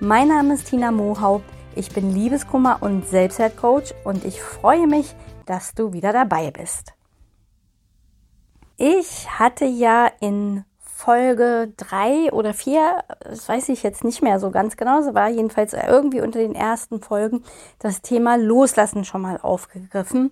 Mein Name ist Tina Mohaupt. Ich bin Liebeskummer und Selbstwertcoach und ich freue mich, dass du wieder dabei bist. Ich hatte ja in Folge drei oder vier, das weiß ich jetzt nicht mehr so ganz genau, so war jedenfalls irgendwie unter den ersten Folgen das Thema Loslassen schon mal aufgegriffen.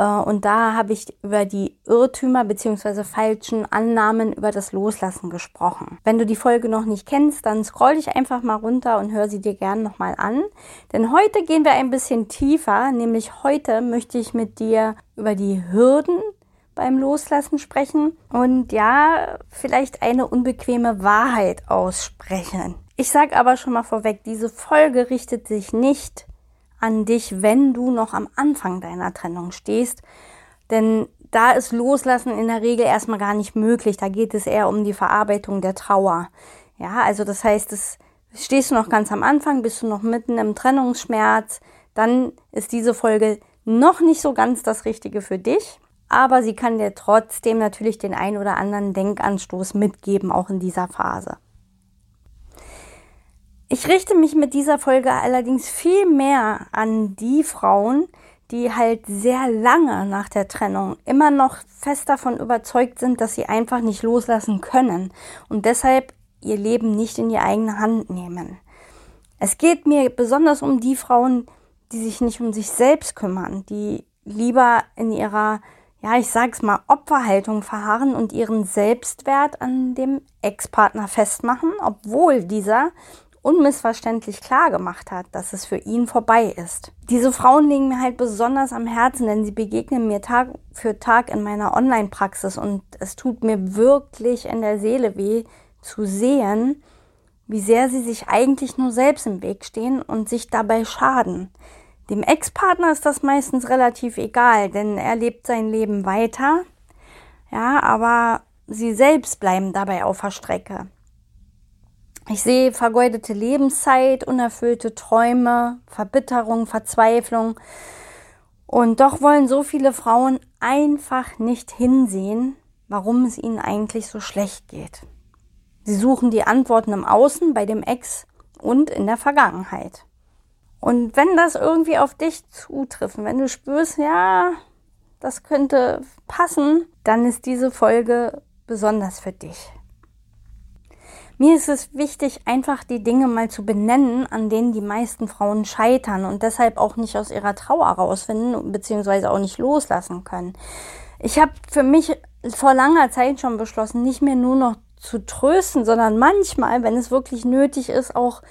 Äh, und da habe ich über die Irrtümer beziehungsweise falschen Annahmen über das Loslassen gesprochen. Wenn du die Folge noch nicht kennst, dann scroll dich einfach mal runter und hör sie dir gerne nochmal an. Denn heute gehen wir ein bisschen tiefer, nämlich heute möchte ich mit dir über die Hürden beim Loslassen sprechen und ja, vielleicht eine unbequeme Wahrheit aussprechen. Ich sage aber schon mal vorweg, diese Folge richtet sich nicht an dich, wenn du noch am Anfang deiner Trennung stehst. Denn da ist Loslassen in der Regel erstmal gar nicht möglich. Da geht es eher um die Verarbeitung der Trauer. Ja, also das heißt, es stehst du noch ganz am Anfang, bist du noch mitten im Trennungsschmerz, dann ist diese Folge noch nicht so ganz das Richtige für dich. Aber sie kann dir trotzdem natürlich den ein oder anderen Denkanstoß mitgeben, auch in dieser Phase. Ich richte mich mit dieser Folge allerdings viel mehr an die Frauen, die halt sehr lange nach der Trennung immer noch fest davon überzeugt sind, dass sie einfach nicht loslassen können und deshalb ihr Leben nicht in die eigene Hand nehmen. Es geht mir besonders um die Frauen, die sich nicht um sich selbst kümmern, die lieber in ihrer, ja, ich sag's mal, Opferhaltung verharren und ihren Selbstwert an dem Ex-Partner festmachen, obwohl dieser unmissverständlich klar gemacht hat, dass es für ihn vorbei ist. Diese Frauen liegen mir halt besonders am Herzen, denn sie begegnen mir Tag für Tag in meiner Online-Praxis und es tut mir wirklich in der Seele weh zu sehen, wie sehr sie sich eigentlich nur selbst im Weg stehen und sich dabei schaden. Dem Ex-Partner ist das meistens relativ egal, denn er lebt sein Leben weiter. Ja, aber sie selbst bleiben dabei auf der Strecke. Ich sehe vergeudete Lebenszeit, unerfüllte Träume, Verbitterung, Verzweiflung. Und doch wollen so viele Frauen einfach nicht hinsehen, warum es ihnen eigentlich so schlecht geht. Sie suchen die Antworten im Außen, bei dem Ex und in der Vergangenheit. Und wenn das irgendwie auf dich zutrifft, wenn du spürst, ja, das könnte passen, dann ist diese Folge besonders für dich. Mir ist es wichtig, einfach die Dinge mal zu benennen, an denen die meisten Frauen scheitern und deshalb auch nicht aus ihrer Trauer rausfinden, beziehungsweise auch nicht loslassen können. Ich habe für mich vor langer Zeit schon beschlossen, nicht mehr nur noch zu trösten, sondern manchmal, wenn es wirklich nötig ist, auch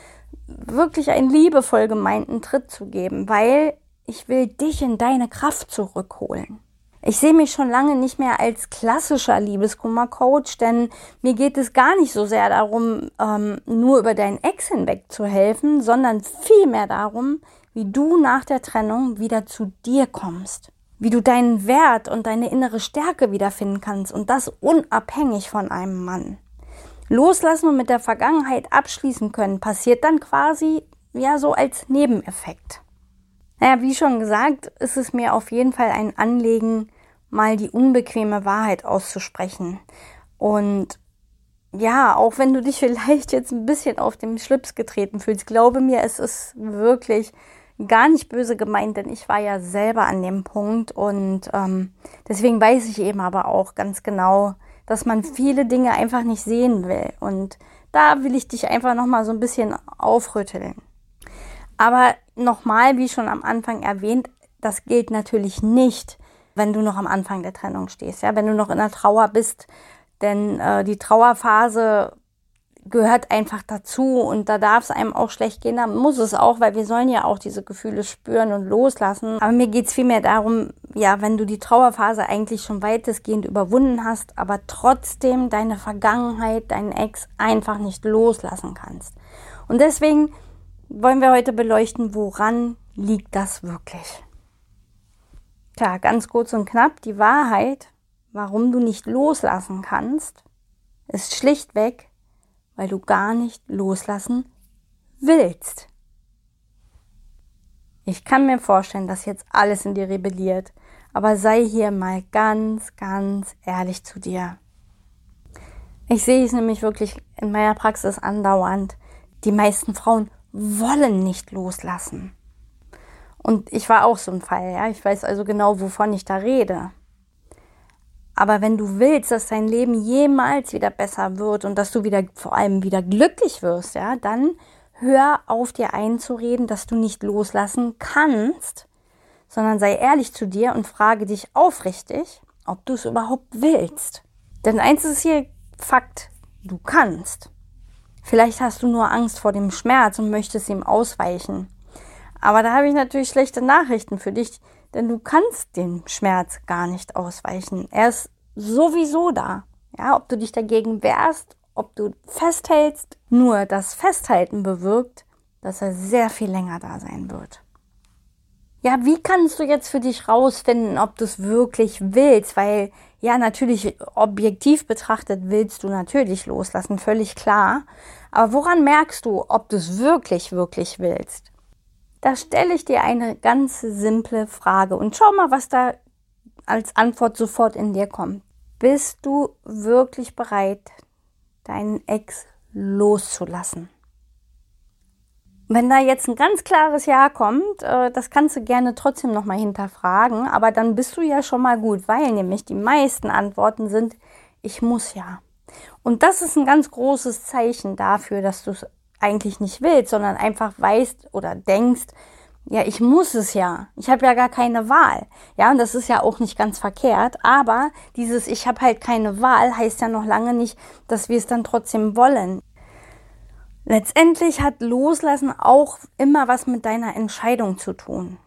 wirklich einen liebevoll gemeinten Tritt zu geben, weil ich will dich in deine Kraft zurückholen. Ich sehe mich schon lange nicht mehr als klassischer Liebeskummer-Coach, denn mir geht es gar nicht so sehr darum, ähm, nur über deinen Ex hinweg zu helfen, sondern vielmehr darum, wie du nach der Trennung wieder zu dir kommst. Wie du deinen Wert und deine innere Stärke wiederfinden kannst und das unabhängig von einem Mann. Loslassen und mit der Vergangenheit abschließen können passiert dann quasi ja so als Nebeneffekt. Naja, wie schon gesagt, ist es mir auf jeden Fall ein Anliegen, mal die unbequeme Wahrheit auszusprechen. Und ja, auch wenn du dich vielleicht jetzt ein bisschen auf dem Schlips getreten fühlst, glaube mir, es ist wirklich gar nicht böse gemeint, denn ich war ja selber an dem Punkt und ähm, deswegen weiß ich eben aber auch ganz genau, dass man viele Dinge einfach nicht sehen will. Und da will ich dich einfach nochmal so ein bisschen aufrütteln. Aber nochmal, wie schon am Anfang erwähnt, das gilt natürlich nicht, wenn du noch am Anfang der Trennung stehst, ja, wenn du noch in der Trauer bist, denn äh, die Trauerphase gehört einfach dazu und da darf es einem auch schlecht gehen, da muss es auch, weil wir sollen ja auch diese Gefühle spüren und loslassen. Aber mir geht es vielmehr darum, ja, wenn du die Trauerphase eigentlich schon weitestgehend überwunden hast, aber trotzdem deine Vergangenheit, deinen Ex einfach nicht loslassen kannst. Und deswegen wollen wir heute beleuchten, woran liegt das wirklich? Tja, ganz kurz und knapp, die Wahrheit, warum du nicht loslassen kannst, ist schlichtweg, weil du gar nicht loslassen willst. Ich kann mir vorstellen, dass jetzt alles in dir rebelliert, aber sei hier mal ganz, ganz ehrlich zu dir. Ich sehe es nämlich wirklich in meiner Praxis andauernd. Die meisten Frauen wollen nicht loslassen. Und ich war auch so ein Fall, ja. Ich weiß also genau, wovon ich da rede. Aber wenn du willst, dass dein Leben jemals wieder besser wird und dass du wieder, vor allem wieder glücklich wirst, ja, dann hör auf dir einzureden, dass du nicht loslassen kannst, sondern sei ehrlich zu dir und frage dich aufrichtig, ob du es überhaupt willst. Denn eins ist hier Fakt, du kannst. Vielleicht hast du nur Angst vor dem Schmerz und möchtest ihm ausweichen. Aber da habe ich natürlich schlechte Nachrichten für dich, denn du kannst dem Schmerz gar nicht ausweichen. Er ist sowieso da. Ja, ob du dich dagegen wehrst, ob du festhältst, nur das Festhalten bewirkt, dass er sehr viel länger da sein wird. Ja, wie kannst du jetzt für dich rausfinden, ob du es wirklich willst? Weil, ja, natürlich objektiv betrachtet willst du natürlich loslassen, völlig klar. Aber woran merkst du, ob du es wirklich, wirklich willst? Da stelle ich dir eine ganz simple Frage und schau mal, was da als Antwort sofort in dir kommt. Bist du wirklich bereit, deinen Ex loszulassen? Wenn da jetzt ein ganz klares Ja kommt, äh, das kannst du gerne trotzdem nochmal hinterfragen, aber dann bist du ja schon mal gut, weil nämlich die meisten Antworten sind, ich muss ja. Und das ist ein ganz großes Zeichen dafür, dass du es eigentlich nicht willst, sondern einfach weißt oder denkst, ja, ich muss es ja. Ich habe ja gar keine Wahl. Ja, und das ist ja auch nicht ganz verkehrt. Aber dieses Ich habe halt keine Wahl heißt ja noch lange nicht, dass wir es dann trotzdem wollen. Letztendlich hat Loslassen auch immer was mit deiner Entscheidung zu tun.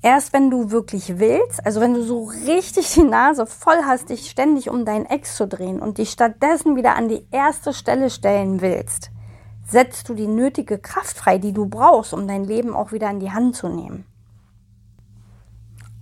Erst wenn du wirklich willst, also wenn du so richtig die Nase voll hast, dich ständig um deinen Ex zu drehen und dich stattdessen wieder an die erste Stelle stellen willst, setzt du die nötige Kraft frei, die du brauchst, um dein Leben auch wieder in die Hand zu nehmen.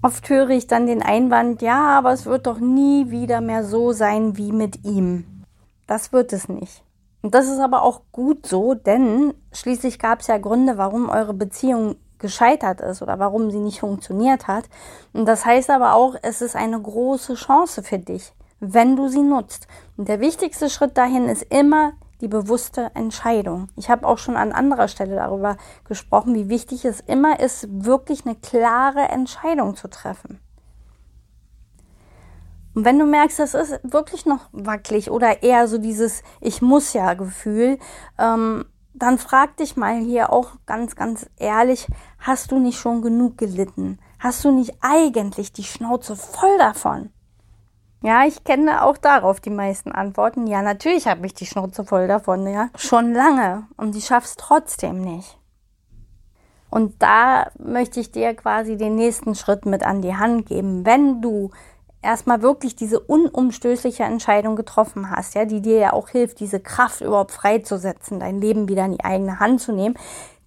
Oft höre ich dann den Einwand, ja, aber es wird doch nie wieder mehr so sein wie mit ihm. Das wird es nicht. Und das ist aber auch gut so, denn schließlich gab es ja Gründe, warum eure Beziehung gescheitert ist oder warum sie nicht funktioniert hat. Und das heißt aber auch, es ist eine große Chance für dich, wenn du sie nutzt. Und der wichtigste Schritt dahin ist immer die bewusste Entscheidung. Ich habe auch schon an anderer Stelle darüber gesprochen, wie wichtig es immer ist, wirklich eine klare Entscheidung zu treffen. Und wenn du merkst, das ist wirklich noch wackelig oder eher so dieses Ich muss ja Gefühl, ähm, dann frag dich mal hier auch ganz, ganz ehrlich, hast du nicht schon genug gelitten? Hast du nicht eigentlich die Schnauze voll davon? Ja, ich kenne auch darauf die meisten Antworten. Ja, natürlich habe ich die Schnauze voll davon, ja. Schon lange. Und ich schaff's trotzdem nicht. Und da möchte ich dir quasi den nächsten Schritt mit an die Hand geben. Wenn du erstmal wirklich diese unumstößliche Entscheidung getroffen hast, ja, die dir ja auch hilft, diese Kraft überhaupt freizusetzen, dein Leben wieder in die eigene Hand zu nehmen,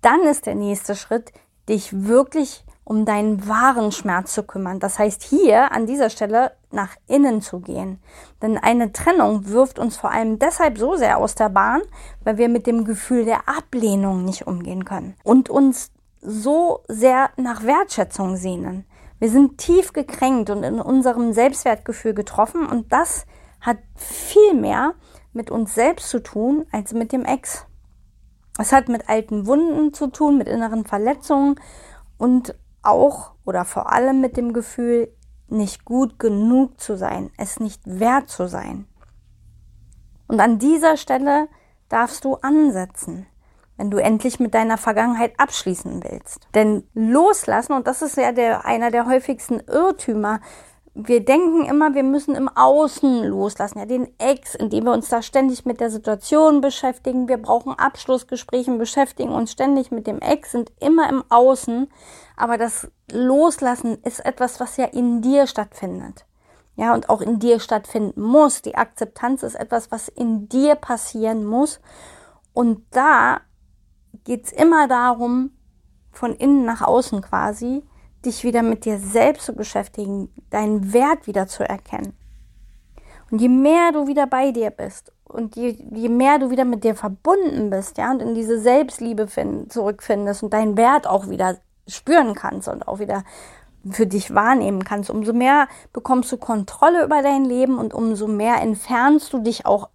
dann ist der nächste Schritt, dich wirklich um deinen wahren Schmerz zu kümmern. Das heißt, hier an dieser Stelle nach innen zu gehen. Denn eine Trennung wirft uns vor allem deshalb so sehr aus der Bahn, weil wir mit dem Gefühl der Ablehnung nicht umgehen können und uns so sehr nach Wertschätzung sehnen. Wir sind tief gekränkt und in unserem Selbstwertgefühl getroffen und das hat viel mehr mit uns selbst zu tun als mit dem Ex. Es hat mit alten Wunden zu tun, mit inneren Verletzungen und auch oder vor allem mit dem Gefühl, nicht gut genug zu sein, es nicht wert zu sein. Und an dieser Stelle darfst du ansetzen wenn du endlich mit deiner Vergangenheit abschließen willst. Denn loslassen, und das ist ja der, einer der häufigsten Irrtümer, wir denken immer, wir müssen im Außen loslassen, ja, den Ex, indem wir uns da ständig mit der Situation beschäftigen. Wir brauchen Abschlussgespräche, beschäftigen uns ständig mit dem Ex, sind immer im Außen. Aber das Loslassen ist etwas, was ja in dir stattfindet. Ja, und auch in dir stattfinden muss. Die Akzeptanz ist etwas, was in dir passieren muss. Und da geht es immer darum, von innen nach außen quasi, dich wieder mit dir selbst zu beschäftigen, deinen Wert wieder zu erkennen. Und je mehr du wieder bei dir bist und je, je mehr du wieder mit dir verbunden bist, ja, und in diese Selbstliebe find, zurückfindest und deinen Wert auch wieder spüren kannst und auch wieder für dich wahrnehmen kannst, umso mehr bekommst du Kontrolle über dein Leben und umso mehr entfernst du dich auch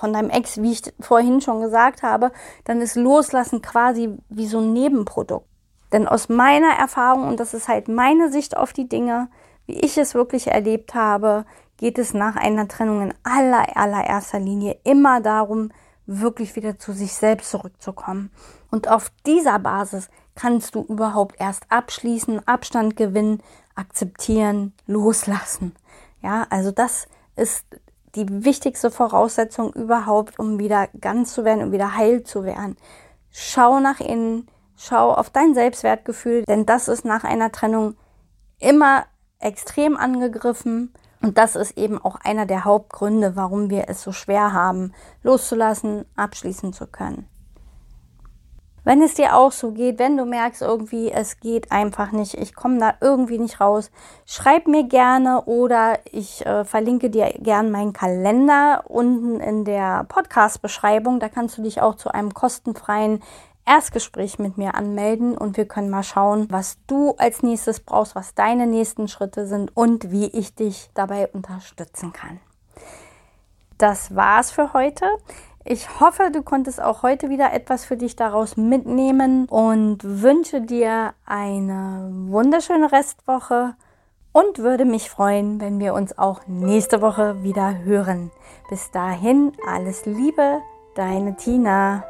von deinem Ex, wie ich vorhin schon gesagt habe, dann ist Loslassen quasi wie so ein Nebenprodukt. Denn aus meiner Erfahrung, und das ist halt meine Sicht auf die Dinge, wie ich es wirklich erlebt habe, geht es nach einer Trennung in aller, allererster Linie immer darum, wirklich wieder zu sich selbst zurückzukommen. Und auf dieser Basis kannst du überhaupt erst abschließen, Abstand gewinnen, akzeptieren, loslassen. Ja, also das ist die wichtigste Voraussetzung überhaupt, um wieder ganz zu werden und wieder heil zu werden. Schau nach innen, schau auf dein Selbstwertgefühl, denn das ist nach einer Trennung immer extrem angegriffen und das ist eben auch einer der Hauptgründe, warum wir es so schwer haben, loszulassen, abschließen zu können. Wenn es dir auch so geht, wenn du merkst irgendwie, es geht einfach nicht, ich komme da irgendwie nicht raus, schreib mir gerne oder ich äh, verlinke dir gern meinen Kalender unten in der Podcast-Beschreibung. Da kannst du dich auch zu einem kostenfreien Erstgespräch mit mir anmelden und wir können mal schauen, was du als nächstes brauchst, was deine nächsten Schritte sind und wie ich dich dabei unterstützen kann. Das war's für heute. Ich hoffe, du konntest auch heute wieder etwas für dich daraus mitnehmen und wünsche dir eine wunderschöne Restwoche und würde mich freuen, wenn wir uns auch nächste Woche wieder hören. Bis dahin, alles Liebe, deine Tina.